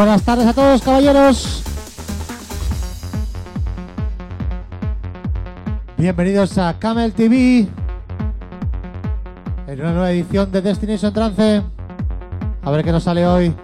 buenas tardes a todos, caballeros. Bienvenidos a Camel TV. En una nueva edición de Destination Trance. A ver qué nos sale hoy.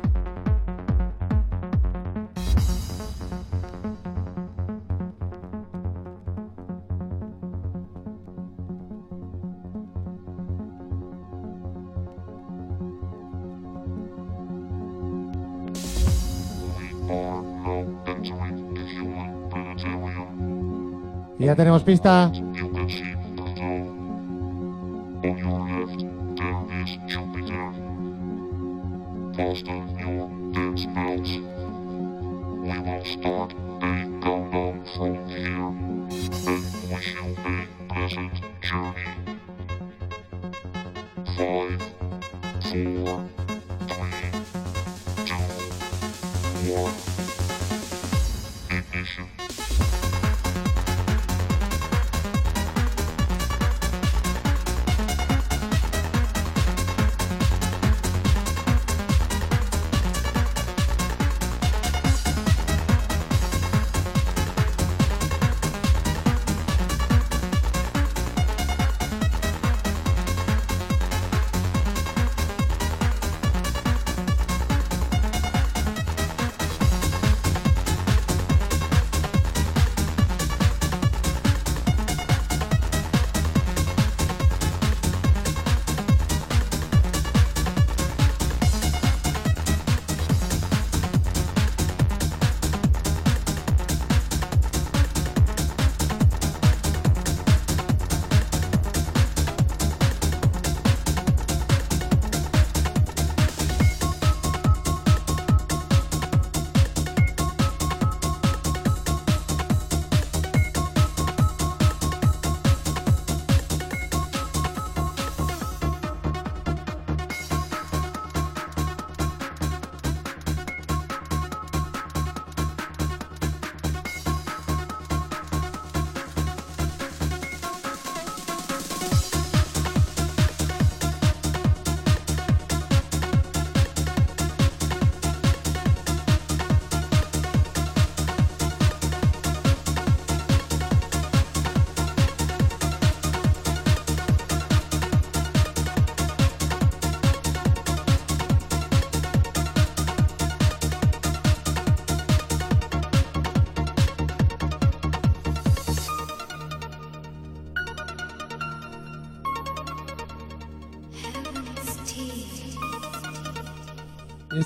Y ya tenemos pista.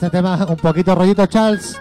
Este tema un poquito rollito Charles.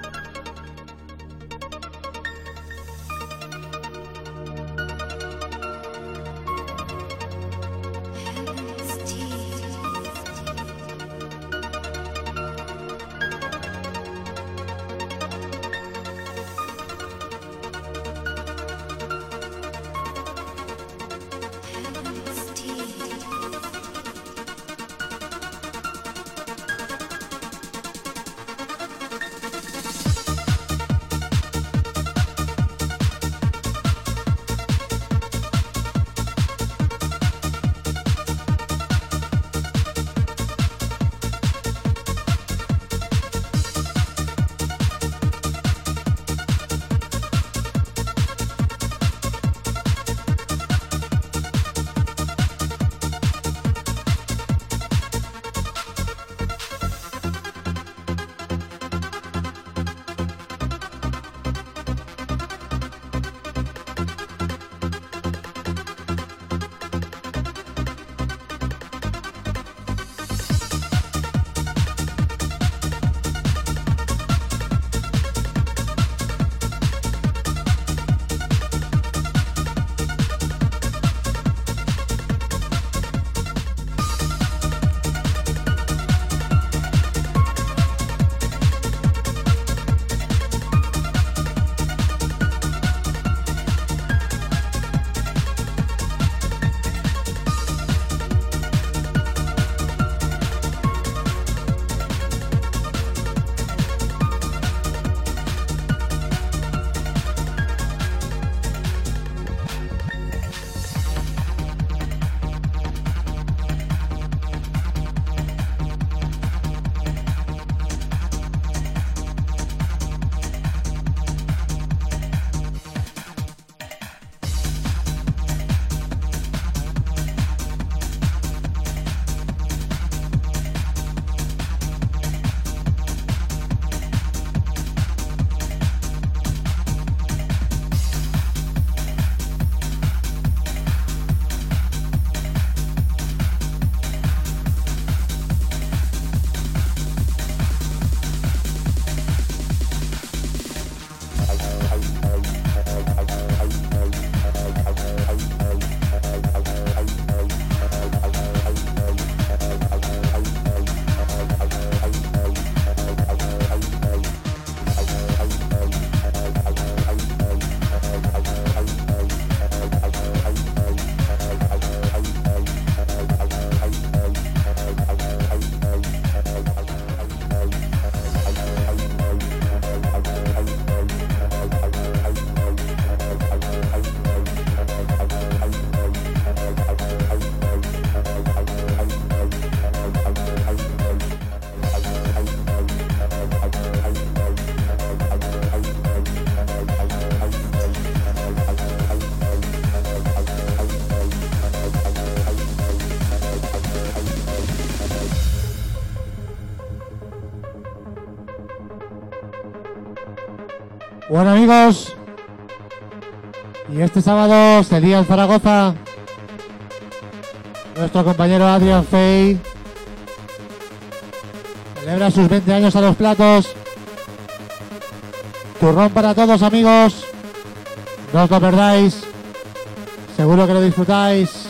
Bueno amigos, y este sábado sería en Zaragoza. Nuestro compañero Adrian Fay celebra sus 20 años a los platos. Turrón para todos amigos, no os lo perdáis, seguro que lo disfrutáis.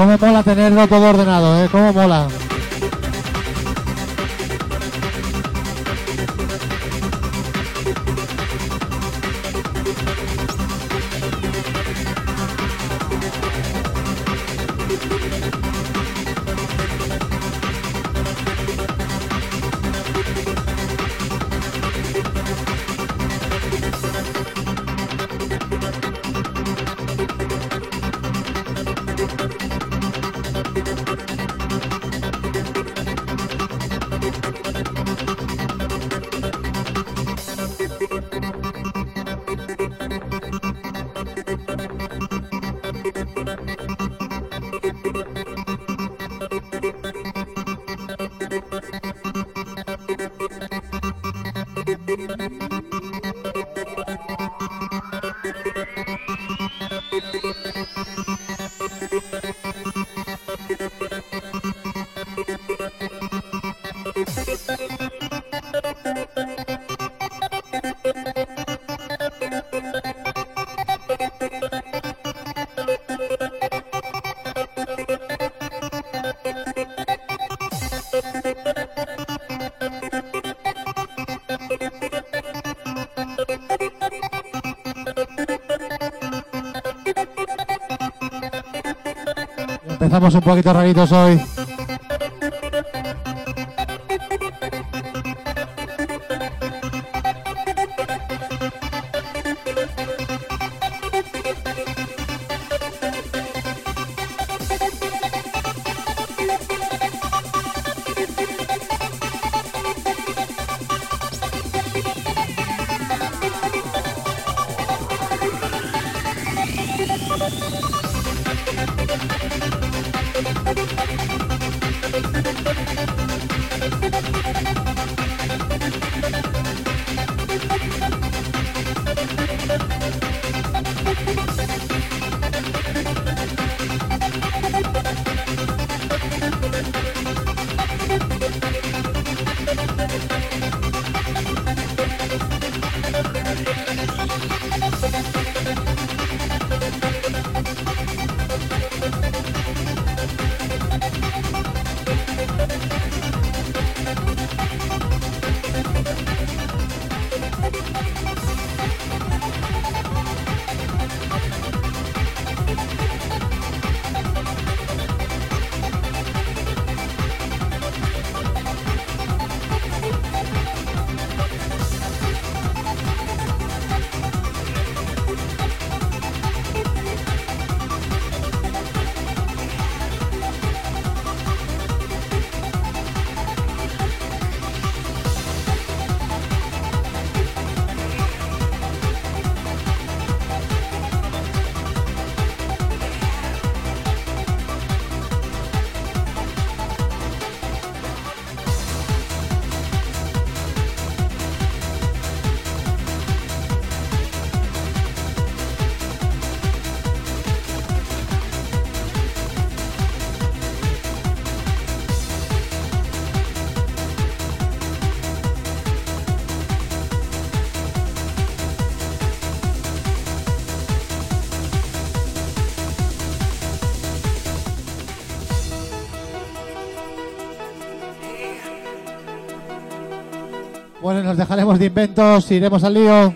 Cómo mola tenerlo todo ordenado, ¿eh? Cómo mola. Empezamos un poquito raritos hoy. Bueno, nos dejaremos de inventos, iremos al lío.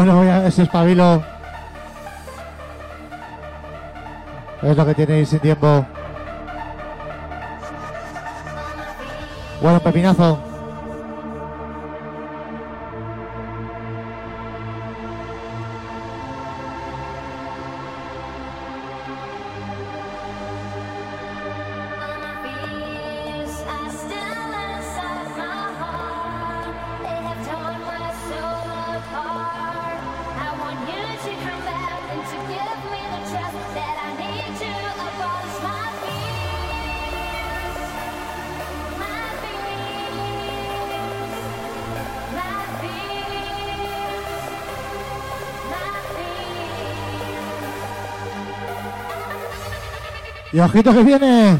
Bueno, voy a si espabilo. Es lo que tenéis sin tiempo. Bueno, pepinazo. Y ojito que viene.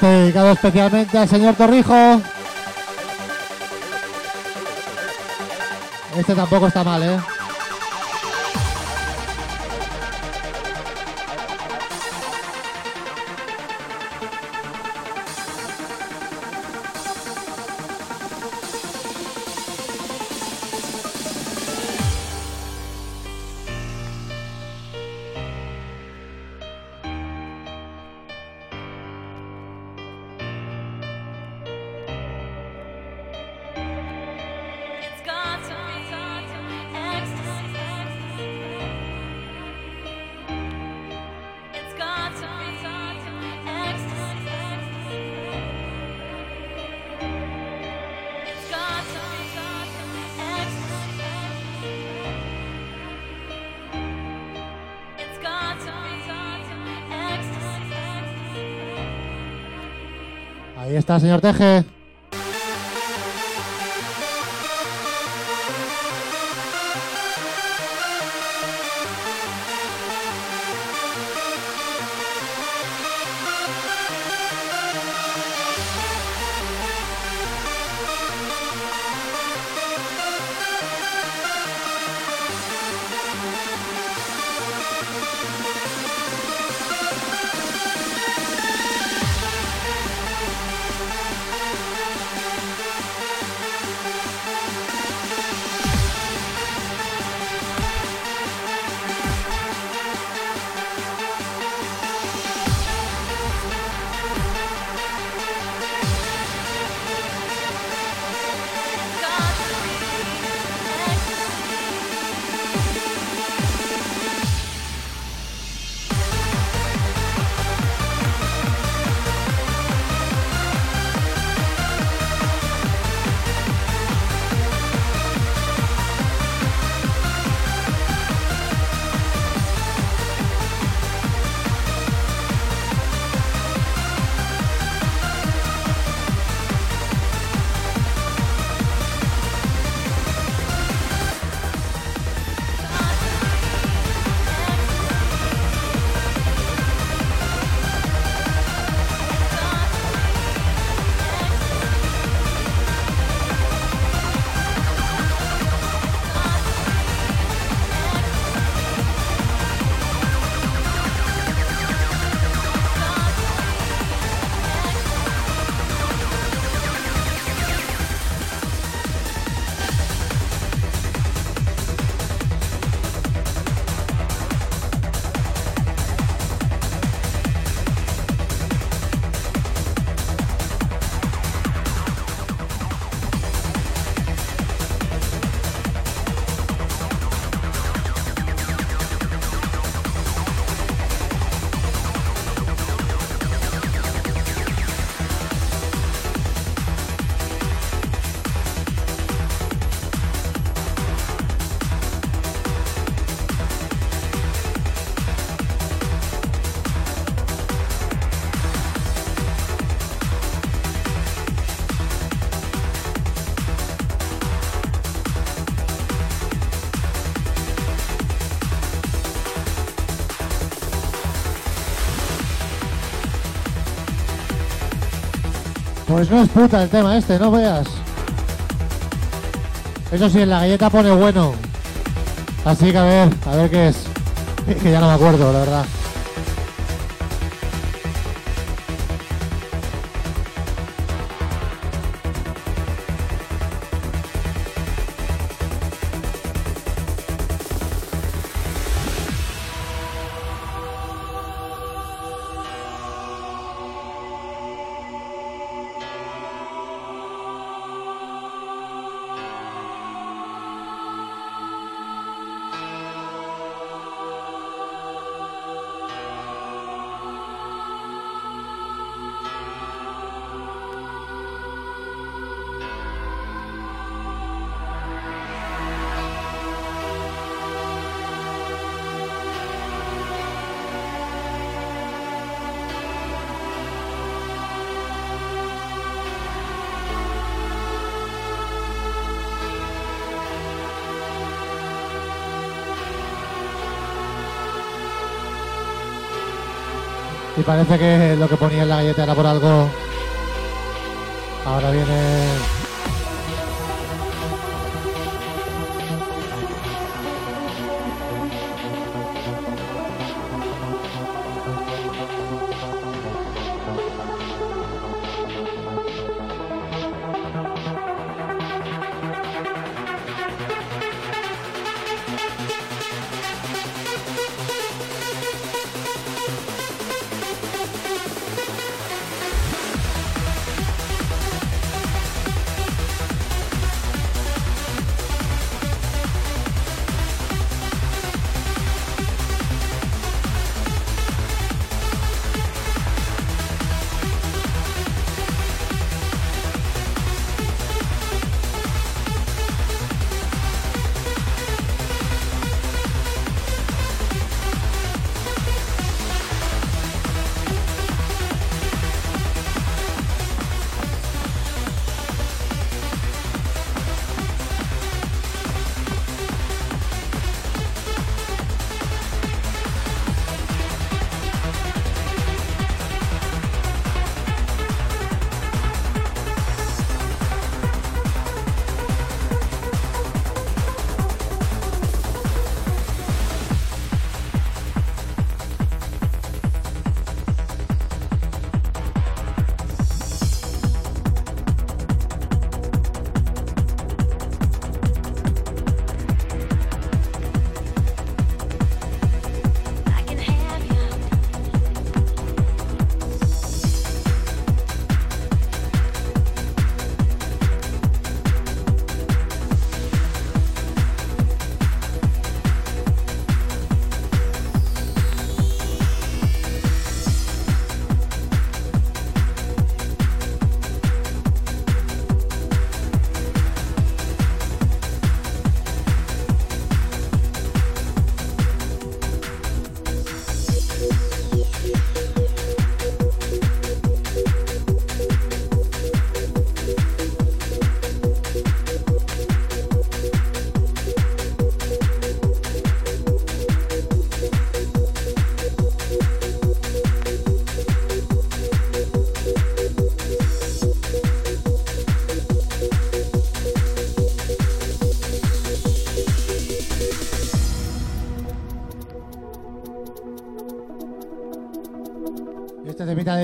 Dedicado especialmente al señor Torrijo. Este tampoco está mal, ¿eh? Ahí está, señor Teje. Pues no es puta el tema este, no veas. Eso sí, en la galleta pone bueno. Así que a ver, a ver qué es. Que ya no me acuerdo, la verdad. Y parece que lo que ponía en la galleta era por algo. Ahora viene.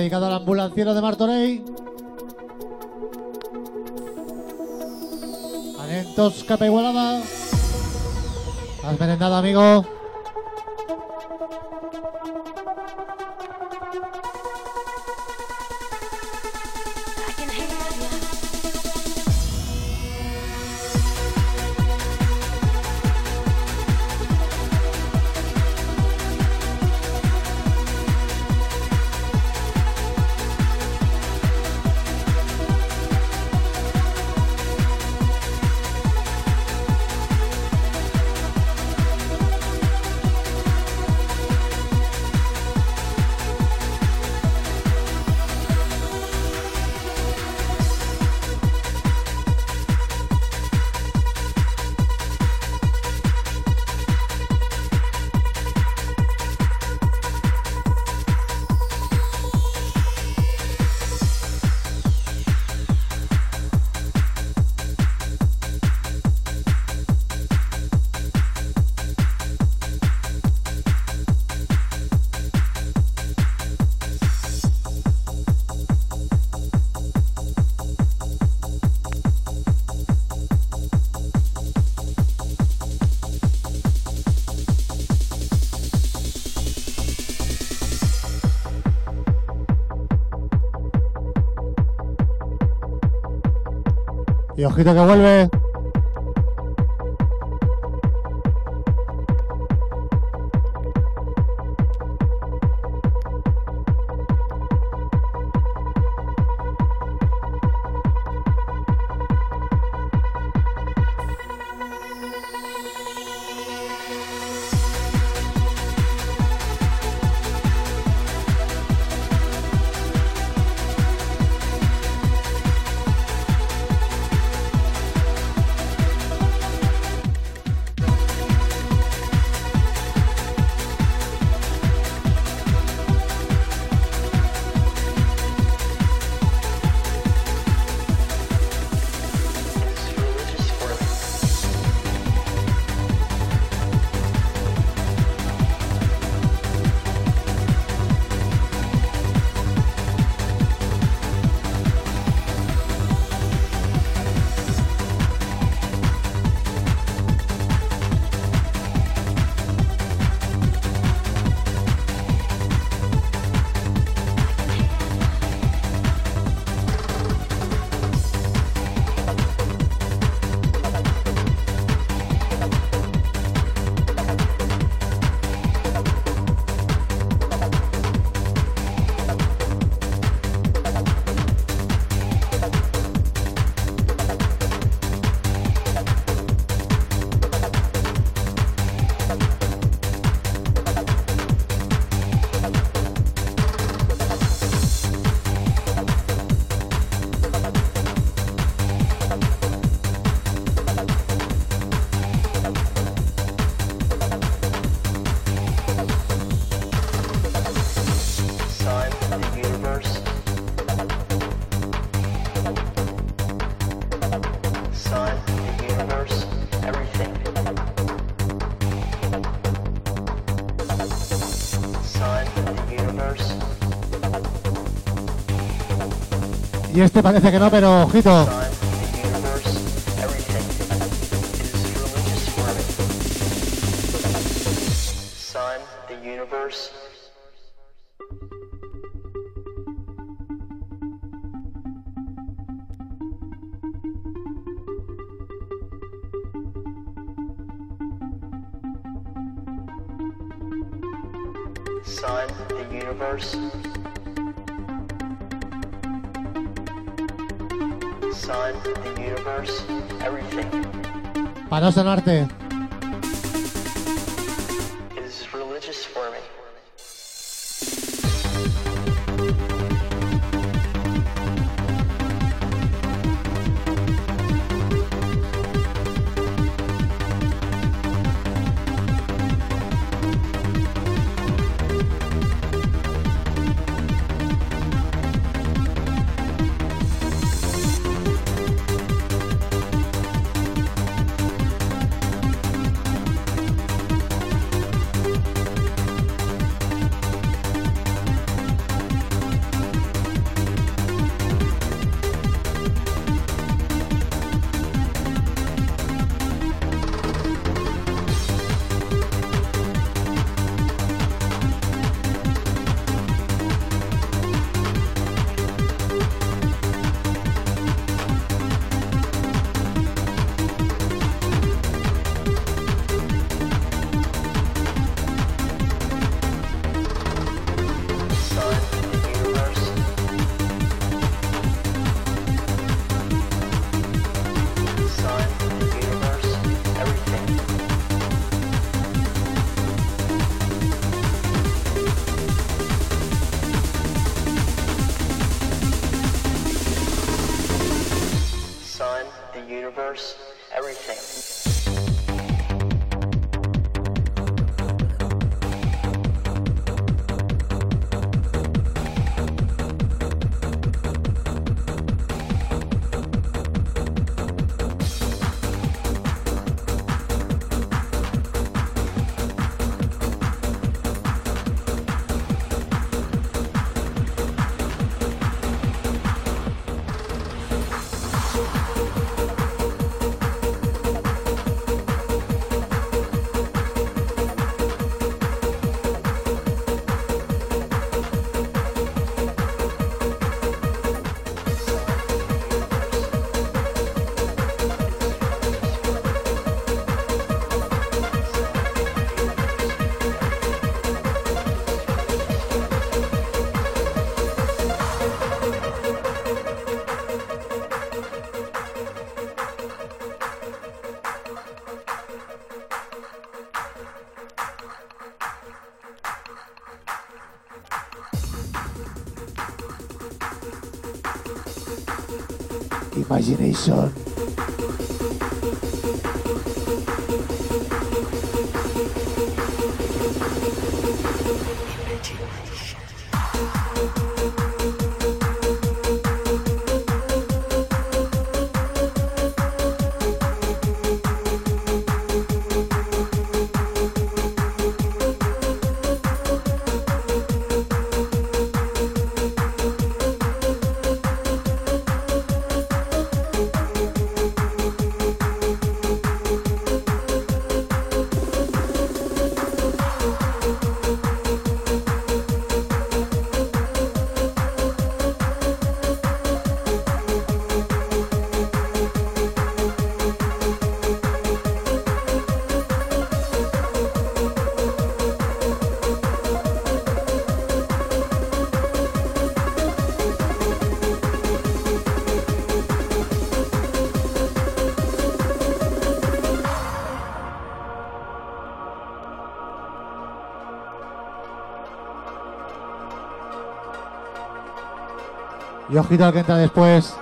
dedicado al ambulanciero de Martorey. Atentos, capa igualada. Has merendado, amigo. Ojito que vuelve. Y este parece que no, pero ojito. Imagination. Y ojito al que entra después.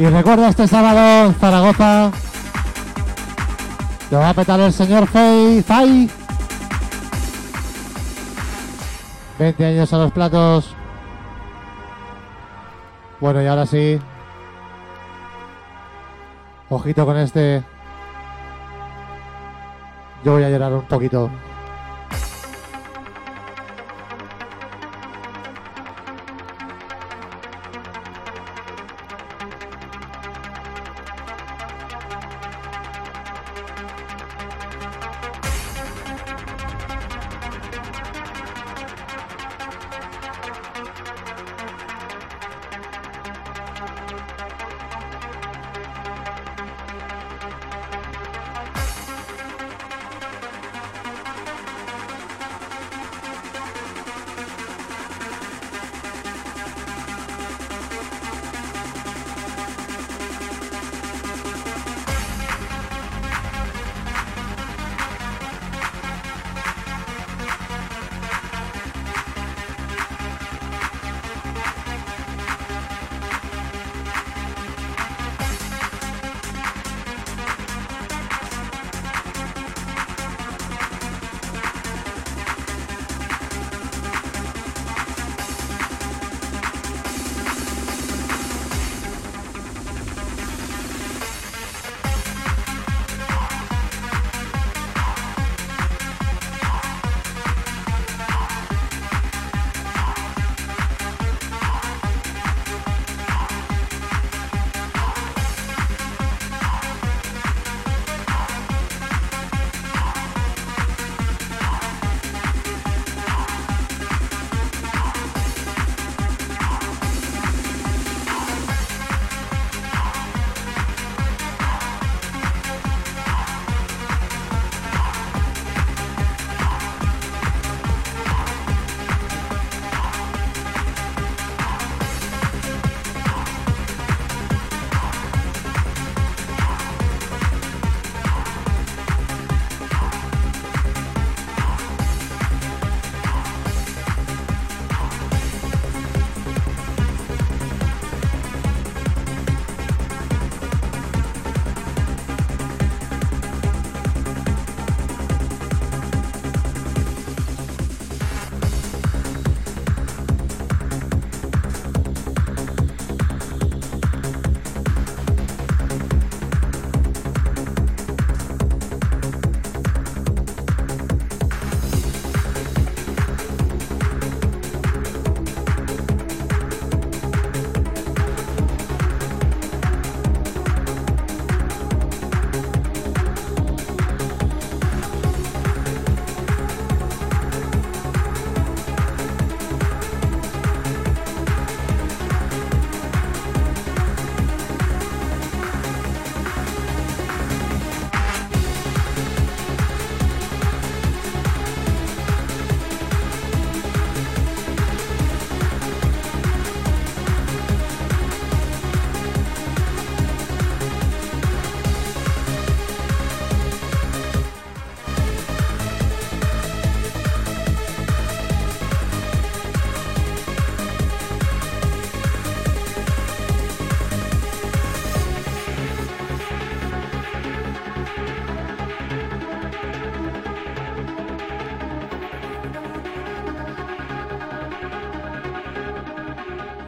Y recuerda este sábado Zaragoza. Lo va a petar el señor Fei. Fai. 20 años a los platos. Bueno, y ahora sí. Ojito con este. Yo voy a llorar un poquito.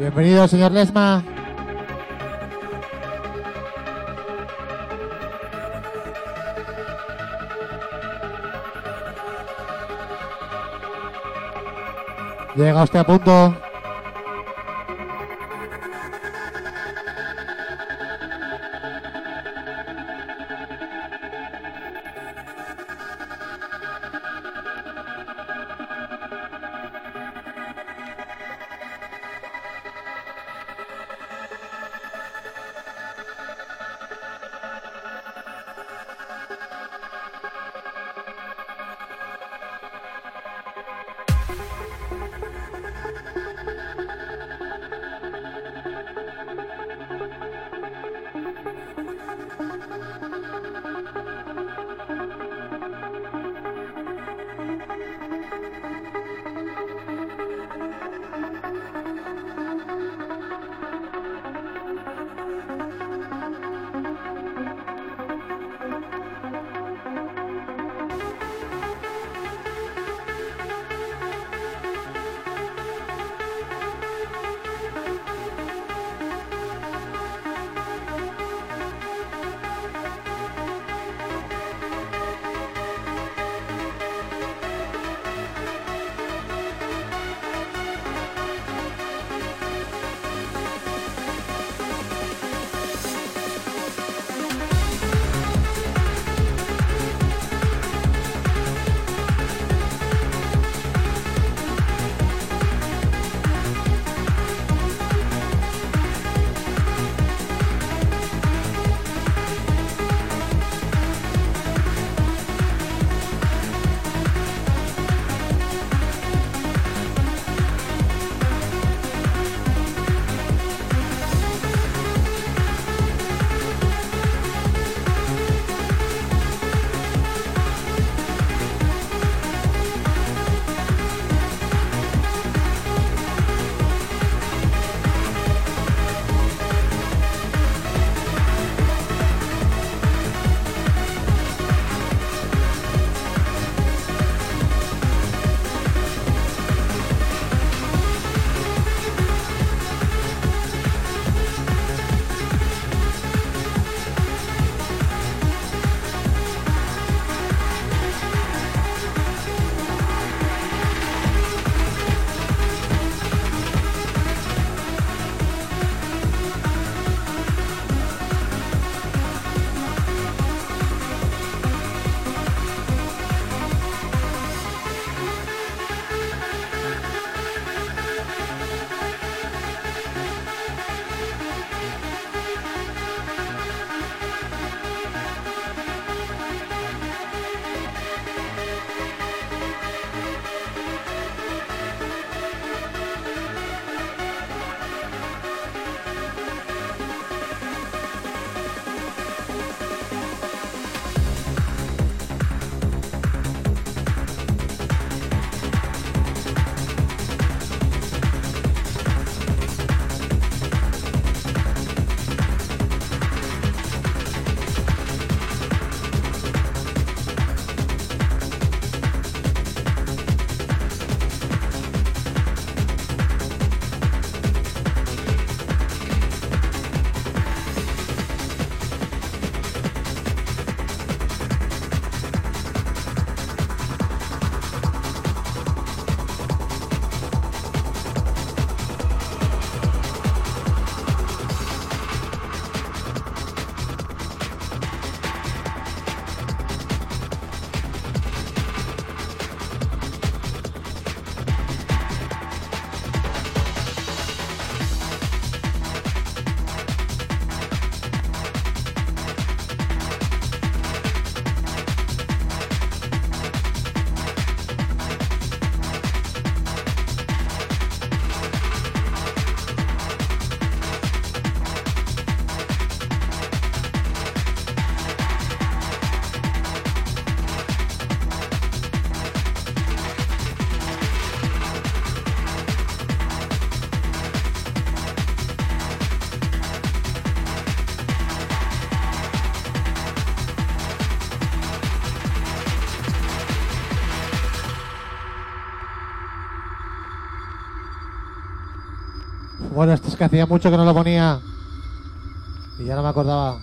Bienvenido, señor Lesma. Llega usted a punto. Bueno, esto es que hacía mucho que no lo ponía. Y ya no me acordaba.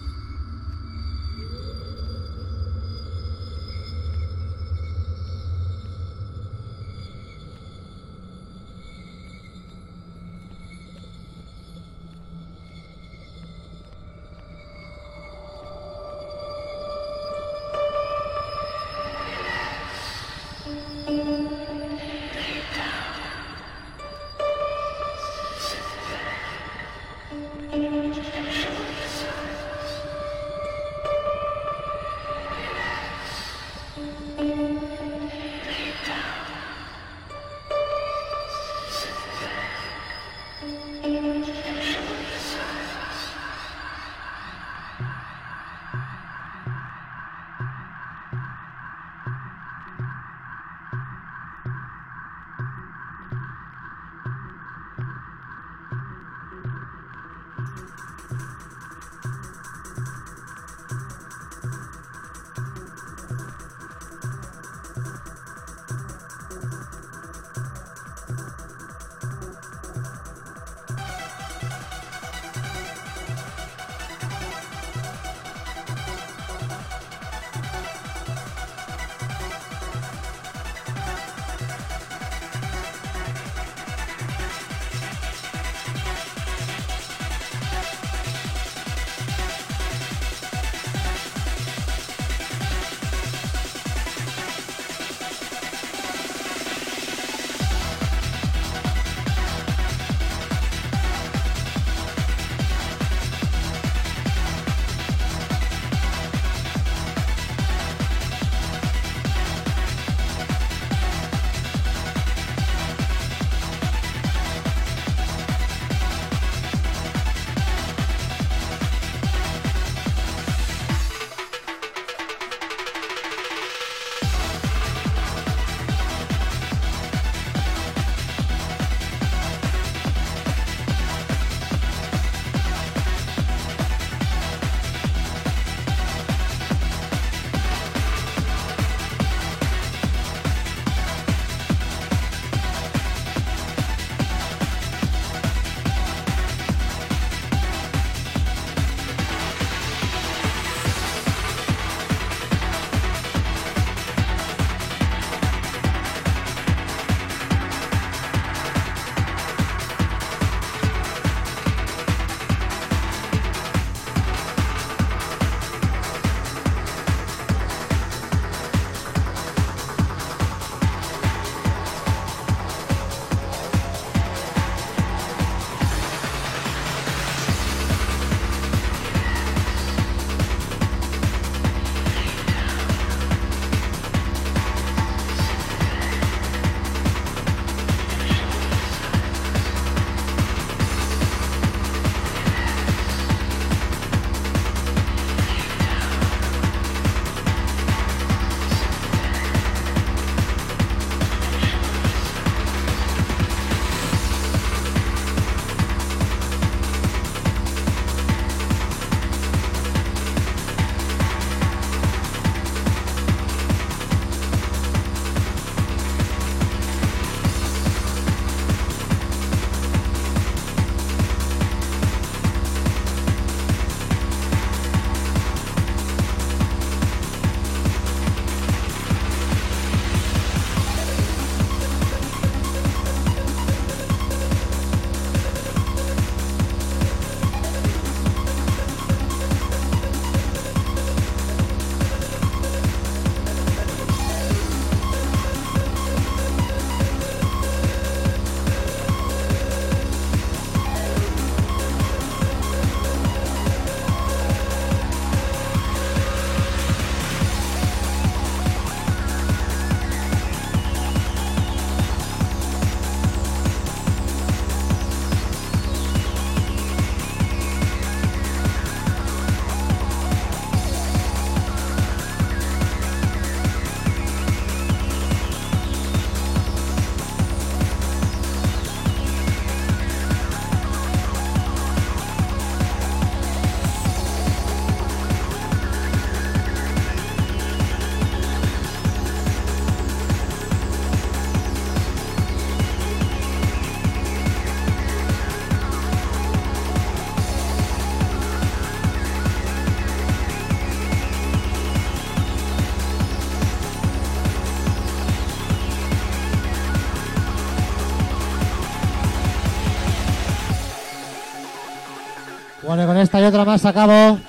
Bueno, con esta y otra más acabo.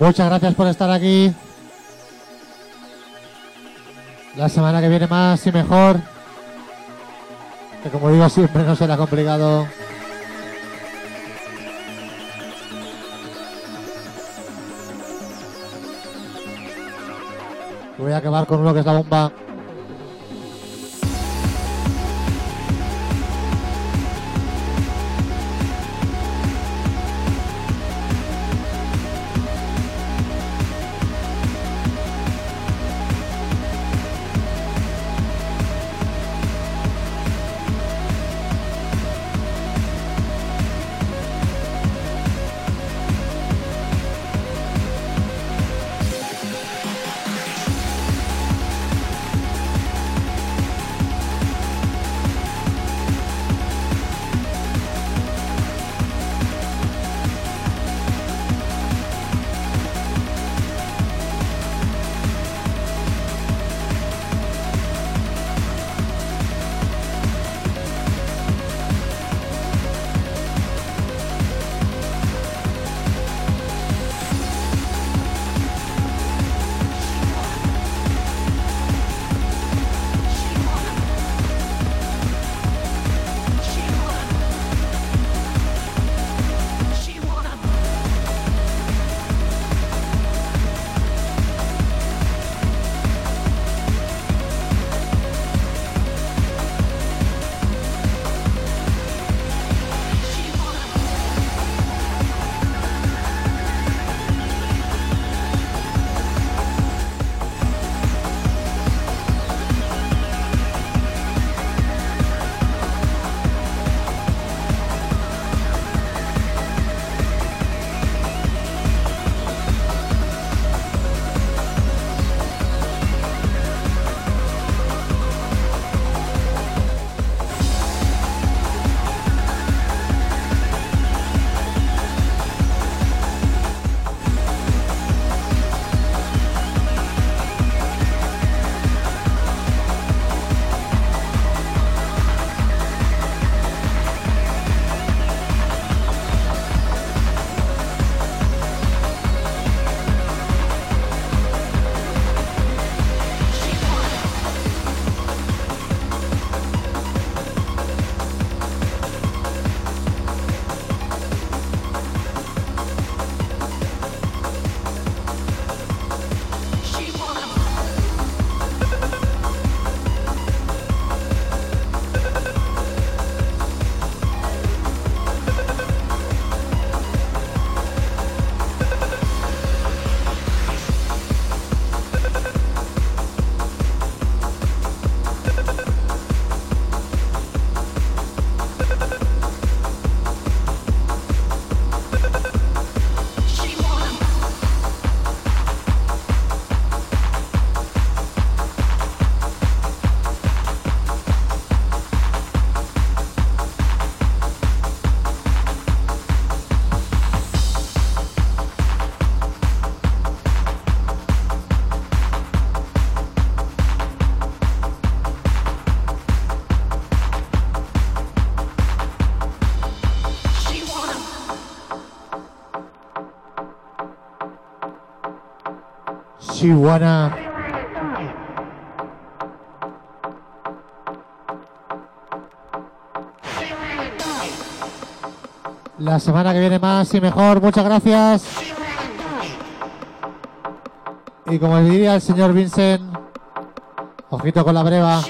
Muchas gracias por estar aquí. La semana que viene más y mejor. Que como digo siempre no será complicado. Voy a acabar con uno que es la bomba. Chihuahua. La semana que viene más y mejor. Muchas gracias. Y como diría el señor Vincent, ojito con la breva.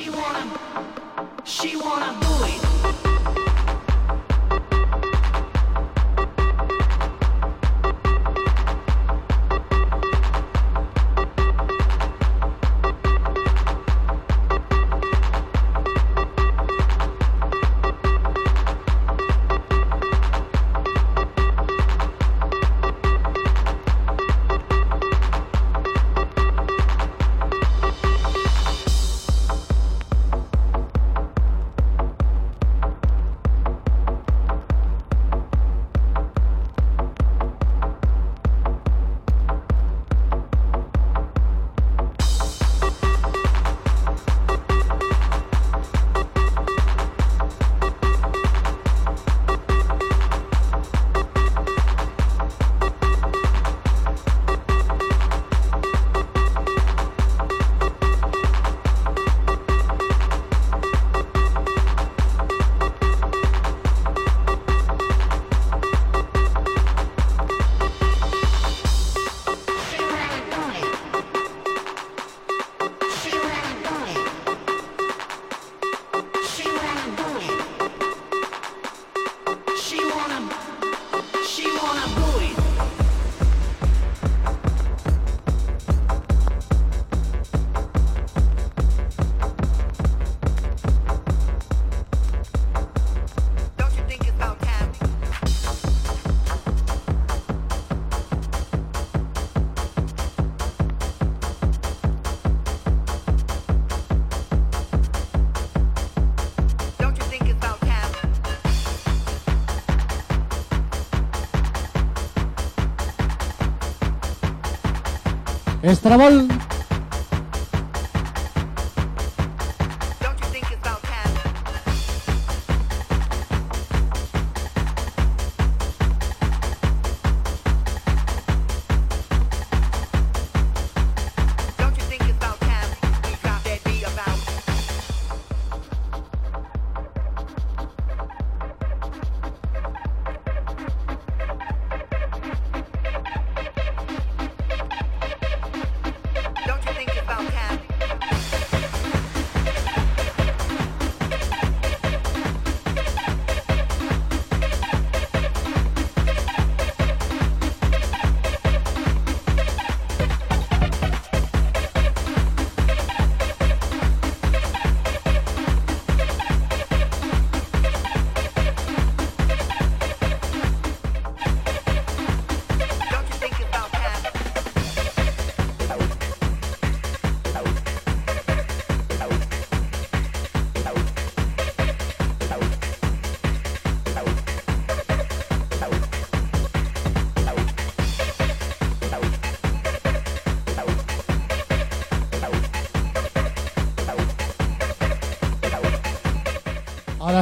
Estrabón.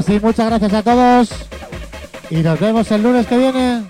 así, muchas gracias a todos y nos vemos el lunes que viene.